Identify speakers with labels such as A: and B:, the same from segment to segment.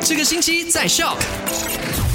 A: 这个星期在 Shock。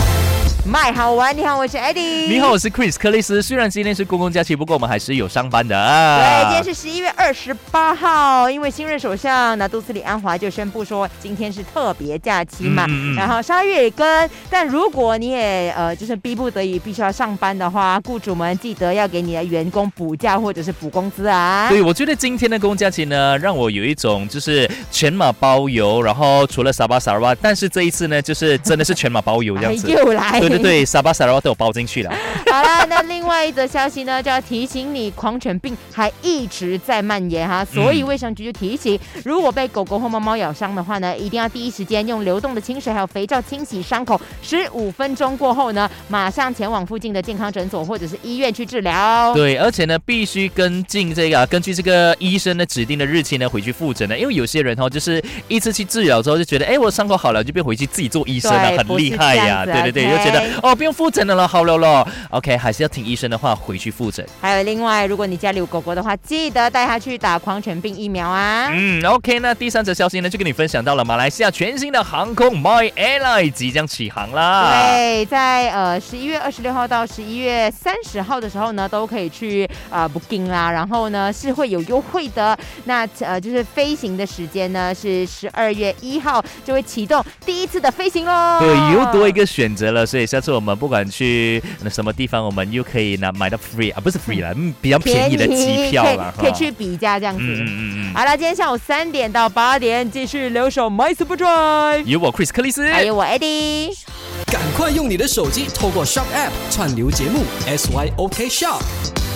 B: 麦好玩，你好，我是 Eddie。
C: 你好，我是 Chris 克里斯。虽然今天是公共假期，不过我们还是有上班的。
B: 对，今天是十一月二十八号，因为新任首相拿杜斯里安华就宣布说，今天是特别假期嘛。然后沙月也跟，但如果你也呃就是逼不得已必须要上班的话，雇主们记得要给你的员工补假或者是补工资啊。
C: 对，我觉得今天的公共假期呢，让我有一种就是全马包邮，然后除了沙巴沙巴，但是这一次呢，就是真的是全马包邮这样子。
B: 又来。
C: 对，沙巴沙拉都有包进去了。
B: 好了，那另外一则消息呢，就要提醒你，狂犬病还一直在蔓延哈，所以卫生局就提醒，如果被狗狗或猫猫咬伤的话呢，一定要第一时间用流动的清水还有肥皂清洗伤口，十五分钟过后呢，马上前往附近的健康诊所或者是医院去治疗。
C: 对，而且呢，必须跟进这个，根据这个医生的指定的日期呢，回去复诊呢，因为有些人哦，就是一次去治疗之后就觉得，哎，我伤口好了，就变回去自己做医生了，很厉害呀，对对对，就觉得。哦，不用复诊的了，好了了，OK，还是要听医生的话，回去复诊。
B: 还有另外，如果你家里有狗狗的话，记得带它去打狂犬病疫苗啊。
C: 嗯，OK，那第三则消息呢，就跟你分享到了，马来西亚全新的航空 My Airline 即将起航啦。
B: 对，在呃十一月二十六号到十一月三十号的时候呢，都可以去啊 booking 啦，然后呢是会有优惠的。那呃就是飞行的时间呢是十二月一号就会启动第一次的飞行喽。
C: 对，又多一个选择了，所以下次我们。不管去那什么地方，我们又可以呢买到 free 啊，不是 free 了，比较便宜的机票了，
B: 可以去比价这样子。嗯嗯嗯。好了，今天下午三点到八点，继续留守 My Super Drive，
C: 有我 Chris 克里斯，
B: 还有我 Eddie。
A: 赶快用你的手机透过 Shop App 串流节目 SYOK Shop。